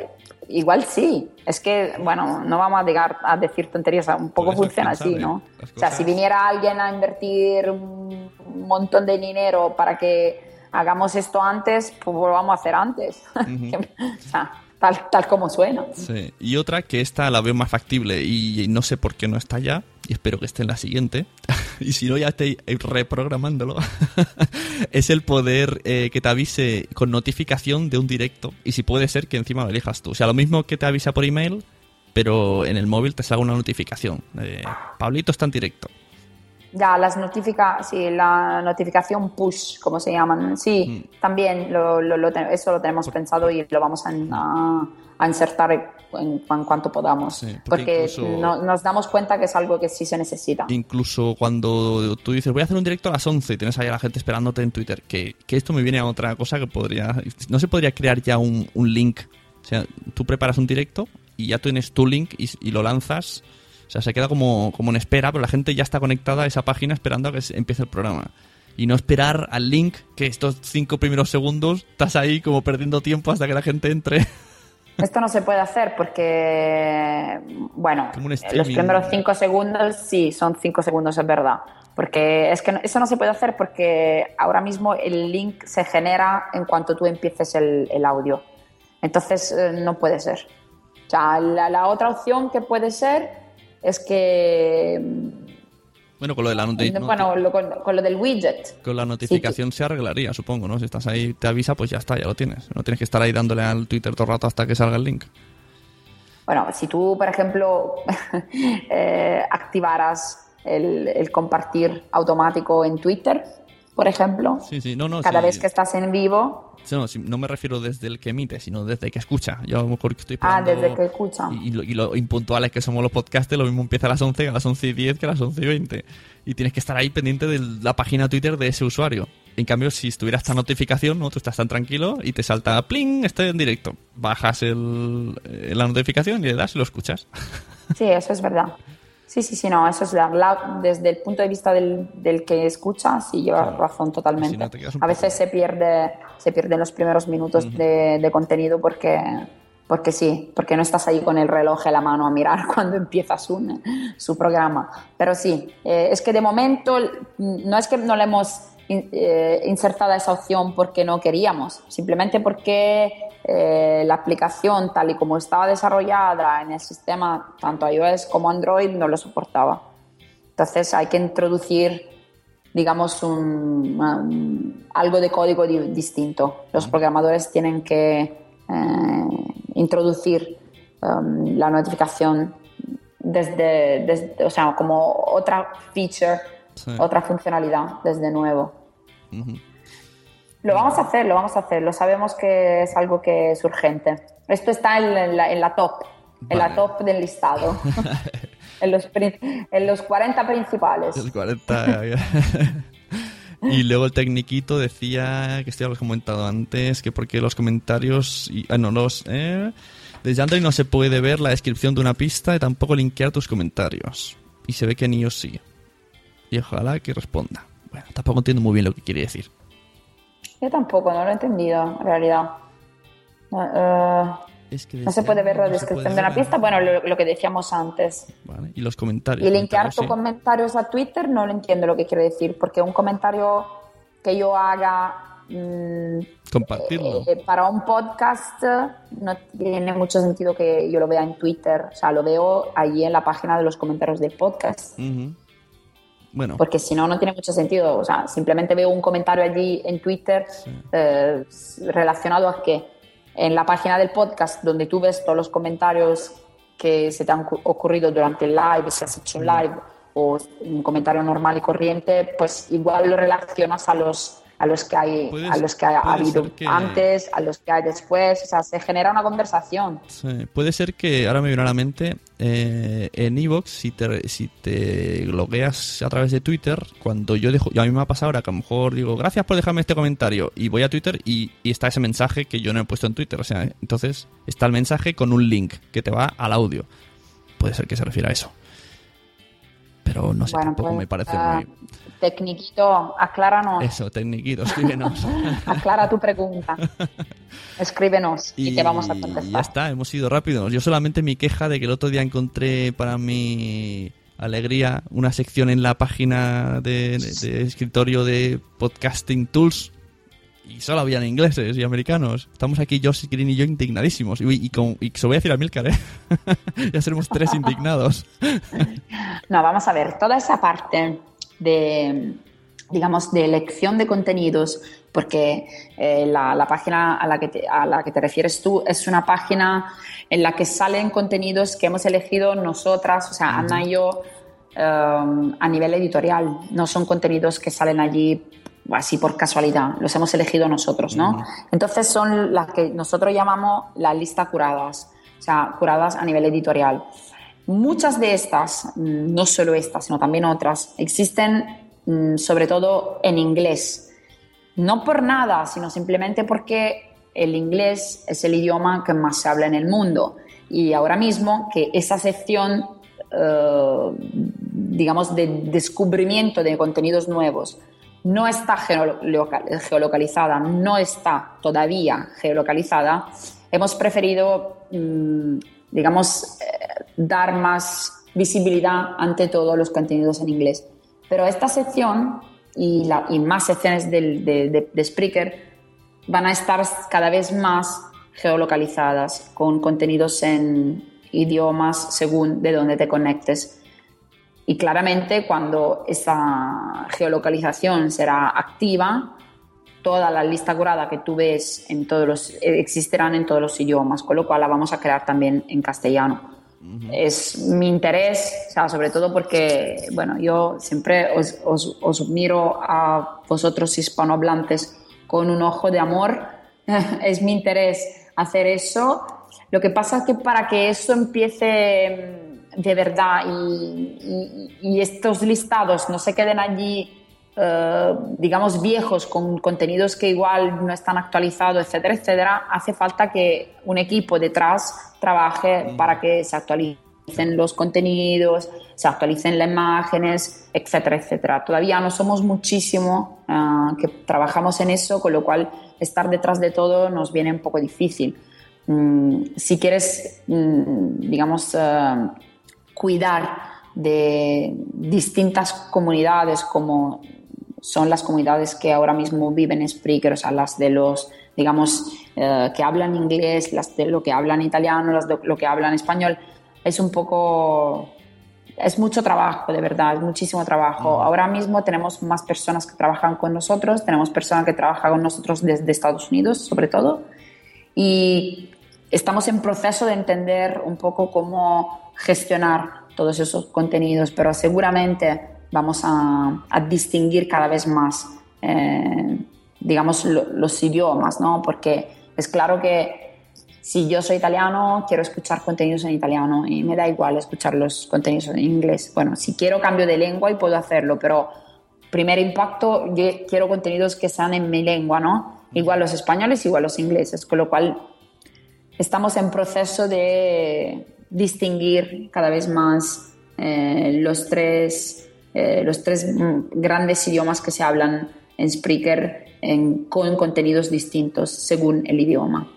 igual sí. Es que, bueno, no vamos a, llegar a decir tonterías, un poco Por eso, funciona así. ¿no? Las O sea, si viniera alguien a invertir un montón de dinero para que hagamos esto antes, pues lo vamos a hacer antes. o sea, tal, tal como suena. Sí. Y otra que esta la veo más factible y no sé por qué no está ya, y espero que esté en la siguiente, y si no ya estoy reprogramándolo, es el poder eh, que te avise con notificación de un directo, y si puede ser que encima lo elijas tú. O sea, lo mismo que te avisa por email, pero en el móvil te salga una notificación. Pablito está en directo. Ya, las notifica, sí, la notificación push, como se llaman. Sí, Mm. también lo, lo- lo te- eso lo tenemos pensado y lo vamos a, a- a insertar en, cuanto podamos. porque porque incluso- no- nos damos cuenta que es algo que sí se necesita. Incluso cuando tú dices, voy a hacer un directo a las 11 y tienes ahí a la gente esperándote en Twitter, que, que esto me viene a otra cosa que podría... ¿No se podría crear ya un, un link? O sea, tú preparas un directo y ya tienes tu link y, y lo lanzas. O sea, se queda como, como en espera, pero la gente ya está conectada a esa página esperando a que empiece el programa. Y no esperar al link, que estos cinco primeros segundos estás ahí como perdiendo tiempo hasta que la gente entre. Esto no se puede hacer porque, bueno, los primeros cinco segundos, sí, son cinco segundos, es verdad. Porque es que eso no se puede hacer porque ahora mismo el link se genera en cuanto tú empieces el, el audio. Entonces eh, no puede ser. O sea, la, la otra opción que puede ser es que, Bueno, con lo de la, noti- bueno, lo- con, con lo del widget. Con la notificación se arreglaría, supongo, ¿no? Si estás ahí, te avisa, pues ya está, ya lo tienes. No tienes que estar ahí dándole al Twitter todo el rato hasta que salga el link. Bueno, si tú, por ejemplo, eh, activaras el, el compartir automático en Twitter, por ejemplo, Sí, sí, no, no. cada sí. vez que estás en vivo, Sí, no, no me refiero desde el que emite, sino desde que escucha. Yo a lo mejor estoy ah, desde que escucha. Y, y lo, y lo impuntuales que somos los podcasters, lo mismo empieza a las 11, a las 11 y 10 que a las 11 y 20. Y tienes que estar ahí pendiente de la página Twitter de ese usuario. En cambio, si estuviera esta notificación, ¿no? tú estás tan tranquilo y te salta pling, estoy en directo. Bajas el, eh, la notificación y le das y lo escuchas. Sí, eso es verdad. Sí, sí, sí, no, eso es la, desde el punto de vista del, del que escucha, sí lleva razón totalmente. Si no, a veces se pierde, se pierden los primeros minutos de, de contenido porque, porque sí, porque no estás ahí con el reloj en la mano a mirar cuando empiezas un, su programa. Pero sí, eh, es que de momento mm, no es que no le hemos in- eh, insertado esa opción porque no queríamos, simplemente porque eh, la aplicación tal y como estaba desarrollada en el sistema, tanto iOS como Android, no lo soportaba. Entonces hay que introducir, digamos, un- un- algo de código di- distinto. Los programadores tienen que eh, introducir um, la notificación desde, desde o sea, como otra feature, Sí. otra funcionalidad desde nuevo. Lo vamos a hacer, lo vamos a hacer, lo sabemos que es algo que es urgente. Esto está en la, en la- en la top, en la top del listado, en, los, en los 40 principales. El 40. y luego el tecniquito decía, que esto ya lo he comentado antes, que porque los comentarios... Y, ah, no, los... Eh, desde Android no se puede ver la descripción de una pista y tampoco linkear tus comentarios. Y se ve que en iOS sí. Y ojalá que responda. Bueno, tampoco entiendo muy bien lo que quiere decir. Yo tampoco, no lo he entendido, en realidad. No, eh, Es que no se puede ver la no descripción de ver. pista, bueno, lo, lo que decíamos antes. Vale, Y los comentarios. Y linkear tus sí. comentarios a Twitter no lo entiendo lo que quiere decir, porque un comentario que yo haga mm, Compartirlo. eh, para un podcast eh, no tiene mucho sentido que yo lo vea en Twitter, o sea, lo veo allí en la página de los comentarios del podcast. Ujú. Bueno, Porque si no, no tiene mucho sentido. O sea, simplemente veo un comentario allí en Twitter eh, relacionado a que en la página del podcast, donde tú ves todos los comentarios que se te han cu- ocurrido durante el live, si has hecho un live o un comentario normal y corriente, pues igual lo relacionas a los a los que hay a los que ha habido que- antes, a los que hay después, o sea, se genera una conversación. Sí, Puede ser que ahora me viene a la mente eh, en Evox si te si te logueas a través de Twitter cuando yo dejo y a mí me ha pasado ahora que a lo mejor digo gracias por dejarme este comentario y voy a Twitter y, y está ese mensaje que yo no he puesto en Twitter o sea entonces está el mensaje con un link que te va al audio. Puede ser que se refiera a eso. Pero no sé Bueno, tampoco pues, me parece ah, muy Tecniquito, acláranos, eso tecniquito escríbenos aclara tu pregunta. Escríbenos y, te vamos a Y contestar. ya está, hemos ido rápidos. Yo solamente mi queja de que el otro día encontré para mi alegría una sección en la página de, de- de escritorio de Podcasting Tools y solo habían ingleses y americanos. Estamos aquí, Josh Green y yo, indignadísimos. Y, y, con- y se voy a decir a Milcar, ¿eh? ya seremos tres indignados. No, vamos a ver, toda esa parte de, digamos, de elección de contenidos, porque eh, la, la página a la, que te, a la que te refieres tú es una página en la que salen contenidos que hemos elegido nosotras, o sea, Ana y yo, um, a nivel editorial. No son contenidos que salen allí así por casualidad, los hemos elegido nosotros, ¿no? Entonces son las que nosotros llamamos la lista curadas, o sea, curadas a nivel editorial. Muchas de estas, mm, no solo estas, sino también otras, existen mm, sobre todo en inglés. No por nada, sino simplemente porque el inglés es el idioma que más se habla en el mundo. Y ahora mismo que esa sección, eh, digamos, de descubrimiento de contenidos nuevos no está geoloca- geolocalizada, no está todavía geolocalizada, hemos preferido, mm, digamos, eh, dar más visibilidad ante todos los contenidos en inglés. Pero esta sección y, más secciones de, de- Spreaker van a estar cada vez más geolocalizadas con contenidos en idiomas según de dónde te conectes. Y claramente cuando esa geolocalización será activa, toda la lista curada que tú ves en todos los, eh, existirán en todos los idiomas, con lo cual la vamos a crear también en castellano. Es mi interés, o sea, sobre todo porque, bueno, yo siempre os, os, os miro a vosotros hispanohablantes con un ojo de amor. es mi interés hacer eso. Lo que pasa es que para que eso empiece mm, de verdad y, y- y estos listados no se queden allí, eh, digamos, viejos con contenidos que igual no están actualizados, etcétera, etcétera, hace falta que un equipo detrás trabaje para que se actualicen los contenidos, se actualicen las imágenes, etcétera, etcétera. Todavía no somos muchísimo ah, que trabajamos en eso, con lo cual estar detrás de todo nos viene un poco difícil. Mm, si quieres, mm, digamos, eh, cuidar de distintas comunidades como son las comunidades que ahora mismo viven en Spreaker, o sea, las de los, digamos, eh, que hablan inglés, las de lo que hablan italiano, las de lo que hablan español, es un poco, es mucho trabajo, de verdad, es muchísimo trabajo. Ahora mismo tenemos más personas que trabajan con nosotros, tenemos personas que trabajan con nosotros desde Estados Unidos, sobre todo, y estamos en proceso de entender un poco cómo gestionar todos esos contenidos, pero seguramente vamos a, a distinguir cada vez más, eh, digamos, lo, los idiomas, ¿no? Porque es claro que si yo soy italiano, quiero escuchar contenidos en italiano y me da igual escuchar los contenidos en inglés. Bueno, si quiero cambio de lengua y puedo hacerlo, pero primer impacto, quiero contenidos que sean en mi lengua, ¿no? Igual los españoles, igual los ingleses, con lo cual estamos en proceso de distinguir cada vez más eh, los, tres, eh, los tres grandes idiomas que se hablan en Spreaker en, con contenidos distintos según el idioma.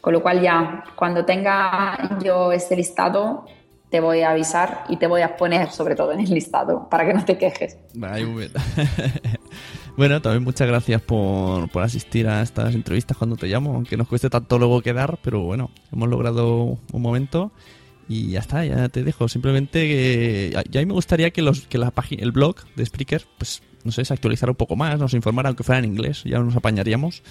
Con lo cual ya, cuando tenga yo este listado, te voy a avisar y te voy a poner sobre todo en el listado para que no te quejes. Vale, muy bien. bueno, también muchas gracias por, por, asistir a estas entrevistas cuando te llamo, aunque nos cueste tanto luego quedar, pero bueno, hemos logrado un momento y ya está, ya te dejo. Simplemente que ya a mí me gustaría que, los, que la página, el blog de Spreaker, pues no sé, se actualizara un poco más, nos informara aunque fuera en inglés, ya nos apañaríamos.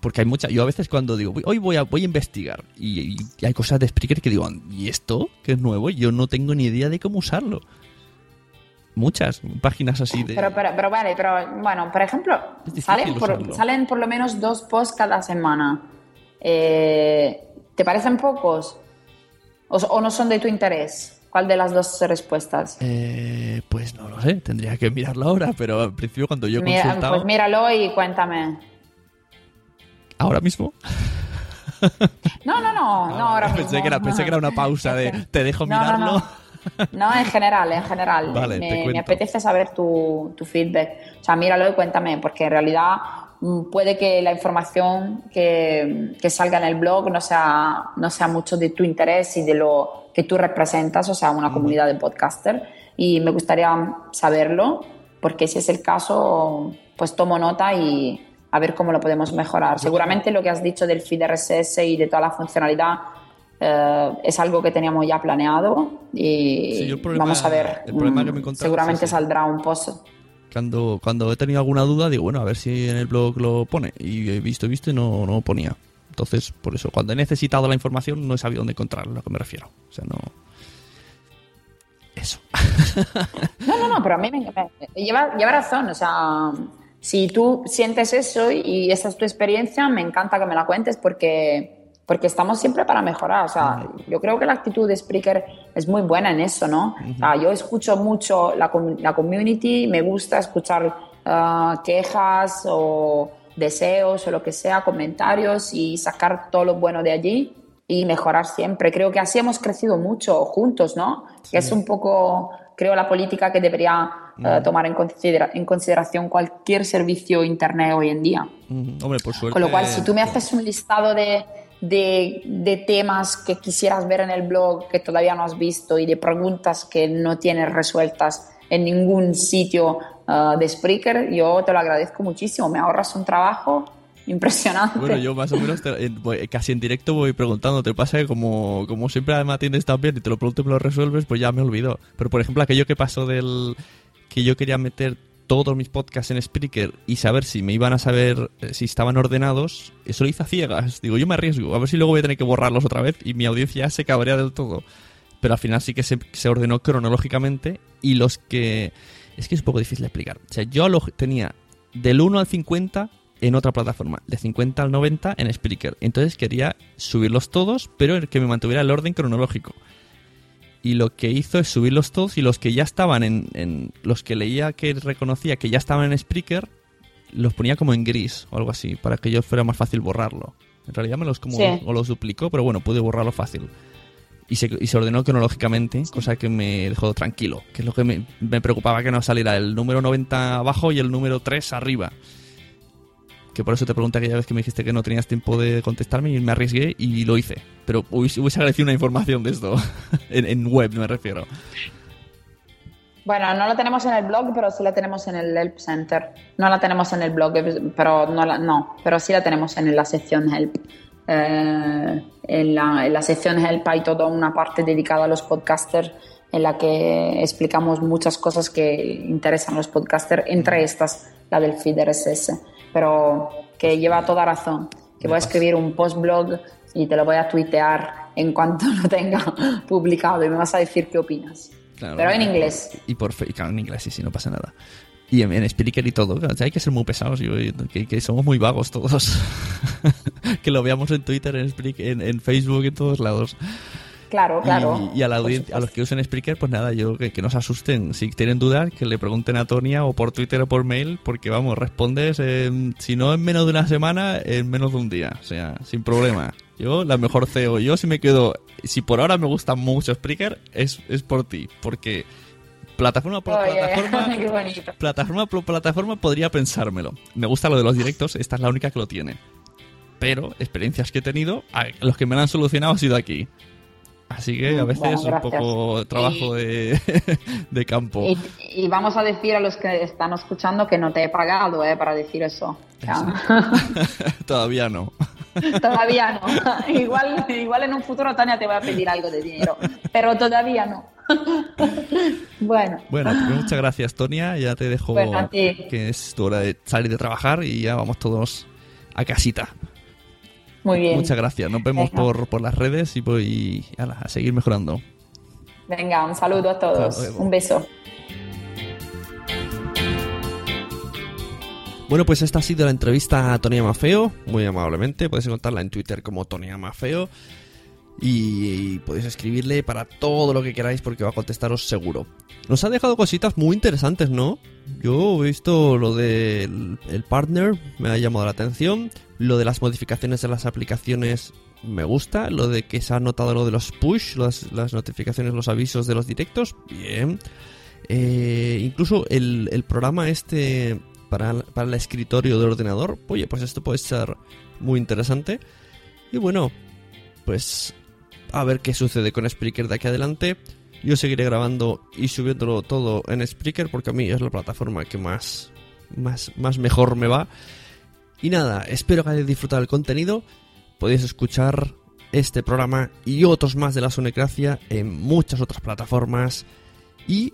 Porque hay mucha yo a veces cuando digo hoy voy a voy a investigar y, y, hay cosas de Spreaker que digo y esto que es nuevo yo no tengo ni idea de cómo usarlo. Muchas páginas así de pero pero, pero vale pero bueno por ejemplo salen por, salen por lo menos dos posts cada semana. Eh, te parecen pocos o, o, no son de tu interés cuál de las dos respuestas eh, pues no lo sé tendría que mirarlo ahora pero al principio cuando yo Mira, consultaba pues míralo y cuéntame ahora mismo? No, no, no, no ahora pensé mismo. Que era, pensé que era una pausa de te dejo mirarlo. No, no, no. en general, en general. Vale, me, me, apetece saber tu, tu, feedback. O sea, míralo y cuéntame, porque en realidad puede que la información que, que, salga en el blog no sea, no sea mucho de tu interés y de lo que tú representas, o sea, una comunidad de podcaster. Y me gustaría saberlo, porque si es el caso, pues tomo nota y, a ver cómo lo podemos mejorar. Seguramente lo que has dicho del feed RSS y de toda la funcionalidad eh, es algo que teníamos ya planeado y sí, problema, vamos a ver. El problema que me seguramente saldrá un post. Cuando, cuando he tenido alguna duda, digo, bueno, a ver si en el blog lo pone. Y he visto, visto y no, no ponía. Entonces, por eso, cuando he necesitado la información, no he sabido dónde encontrarla, a lo que me refiero. O sea, no. Eso. no, no, no, pero a mí me, me lleva, lleva razón. O sea, si tú sientes eso y esa es tu experiencia, me encanta que me la cuentes porque, porque estamos siempre para mejorar. O sea, yo creo que la actitud de Spreaker es muy buena en eso, ¿no? Uh -huh. o sea, yo escucho mucho la, la, community, me gusta escuchar uh, quejas o deseos o lo que sea, comentarios y sacar todo lo bueno de allí y mejorar siempre. Creo que así hemos crecido mucho juntos, ¿no? Sí. Que es un poco, creo, la política que debería uh, tomar en, considera en, consideración cualquier servicio internet hoy en día. Mm. Hombre, por suerte. Con lo cual, si tú me haces un listado de, de, de, temas que quisieras ver en el blog que todavía no has visto y de preguntas que no tienes resueltas en ningún sitio uh, de Spreaker, yo te lo agradezco muchísimo. Me ahorras un trabajo impresionante. Bueno, yo más o menos te, en, voy, casi en directo voy preguntando. Te pasa que como, como siempre además atiendes tan bien y te lo pregunto y me lo resuelves, pues ya me olvido. Pero por ejemplo, aquello que pasó del que yo quería meter todos mis podcasts en Spreaker y saber si me iban a saber eh, si estaban ordenados, eso lo hice a ciegas. Digo, yo me arriesgo, a ver si luego voy a tener que borrarlos otra vez y mi audiencia se cabrea del todo. Pero al final sí que se, se ordenó cronológicamente y los que... Es que es un poco difícil de explicar. O sea, yo lo tenía del 1 al 50 en otra plataforma, de 50 al 90 en Spreaker. Entonces quería subirlos todos, pero que me mantuviera el orden cronológico y lo que hizo es subirlos todos y los que ya estaban en, en, los que leía que reconocía que ya estaban en Spreaker los ponía como en gris o algo así para que yo fuera más fácil borrarlo. En realidad me los como sí. o los duplicó pero bueno pude borrarlo fácil. Y se, y se ordenó cronológicamente cosa que me dejó tranquilo que es lo que me, me preocupaba que no saliera el número 90 abajo y el número 3 arriba que por eso te pregunté aquella vez que me dijiste que no tenías tiempo de contestarme y me arriesgué y lo hice. Pero hubiese, hubiese agradecido una información de esto, en, en, web me refiero. Bueno, no la tenemos en el blog, pero sí la tenemos en el Help Center. No la tenemos en el blog, pero no, la, no pero sí la tenemos en la sección Help. Eh, en, la, en la sección Help hay toda una parte dedicada a los podcasters en la que explicamos muchas cosas que interesan a los podcasters, entre estas la del feed RSS pero que lleva toda razón. Que voy a escribir un post blog y te lo voy a tuitear en cuanto lo tenga publicado y me vas a decir qué opinas. Claro. Pero en inglés. Y por fe- claro, en inglés, sí, sí, no pasa nada. Y en, en Spreaker y todo. o sea, hay que ser muy pesados, yo- que, que somos muy vagos todos. que lo veamos en Twitter, en, en, en Facebook, en todos lados. Claro, claro. Y, y a, la a los que usen Spreaker, pues nada, yo que, que no se asusten. Si tienen dudas, que le pregunten a Tonia o por Twitter o por mail, porque vamos, respondes, en- si no en menos de una semana, en menos de un día. O sea, sin problema. Yo, la mejor CEO. Yo, si me quedo, si por ahora me gusta mucho Spreaker, es, es por ti. Porque plataforma por plataforma, plataforma por plataforma podría pensármelo. Me gusta lo de los directos, esta es la única que lo tiene. Pero experiencias que he tenido, los que me lo han solucionado ha sido aquí. Así que a veces Bueno, es un poco trabajo de, de campo. Y, y vamos a decir a los que están escuchando que no te he pagado eh, para decir eso. Todavía no. todavía no. igual, igual en un futuro Tania te va a pedir algo de dinero, pero todavía no. bueno, Bueno, pues muchas gracias, Tonia. Ya te dejo Bueno, que es tu hora de salir de trabajar y ya vamos todos a casita. Muy bien. Muchas gracias. Nos vemos por, por las redes y, pues, y ala, a seguir mejorando. Venga, un saludo a todos. Un beso. Bueno, pues esta ha sido la entrevista a Tonia Mafeo, muy amablemente. Podéis encontrarla en Twitter como Tonia Mafeo. Y podéis escribirle para todo lo que queráis porque va a contestaros seguro. Nos ha dejado cositas muy interesantes, ¿no? Yo he visto lo del el partner, me ha llamado la atención. Lo de las modificaciones de las aplicaciones me gusta. Lo de que se ha notado lo de los push, las, las notificaciones, los avisos de los directos, bien. Eh, incluso el, el programa este para, para el escritorio del ordenador, oye, pues esto puede ser muy interesante. Y bueno, pues a ver qué sucede con Spreaker de aquí adelante. Yo seguiré grabando y subiéndolo todo en Spreaker porque a mí es la plataforma que más, más, más mejor me va. Y nada, espero que hayáis disfrutado el contenido. Podéis escuchar este programa y otros más de la Sonecracia en muchas otras plataformas. Y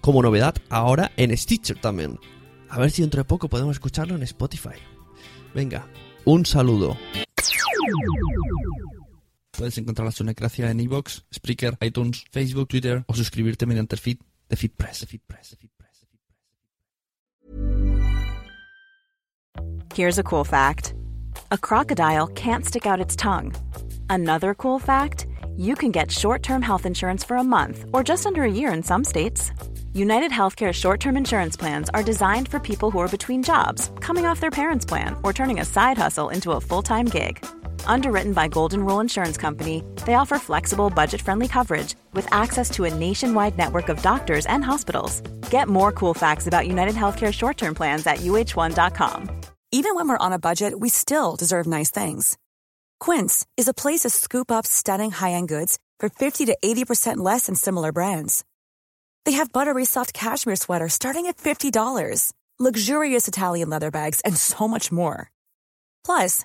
como novedad, ahora en Stitcher también. A ver si dentro de poco podemos escucharlo en Spotify. Venga, un saludo. Puedes encontrar la Sonecracia en iVoox, Spreaker, iTunes, Facebook, Twitter o suscribirte mediante el feed de FeedPress. Here's a cool fact a crocodile can't stick out its tongue. Another cool fact you can get short term health insurance for a month or just under a year in some states. United Healthcare short term insurance plans are designed for people who are between jobs, coming off their parents' plan, or turning a side hustle into a full time gig. Underwritten by Golden Rule Insurance Company, they offer flexible, budget friendly coverage with access to a nationwide network of doctors and hospitals. Get more cool facts about United Healthcare short term plans at uh1.com. Even when we're on a budget, we still deserve nice things. Quince is a place to scoop up stunning high-end goods for 50 to 80% less than similar brands. They have buttery soft cashmere sweaters starting at $50, luxurious Italian leather bags, and so much more. Plus,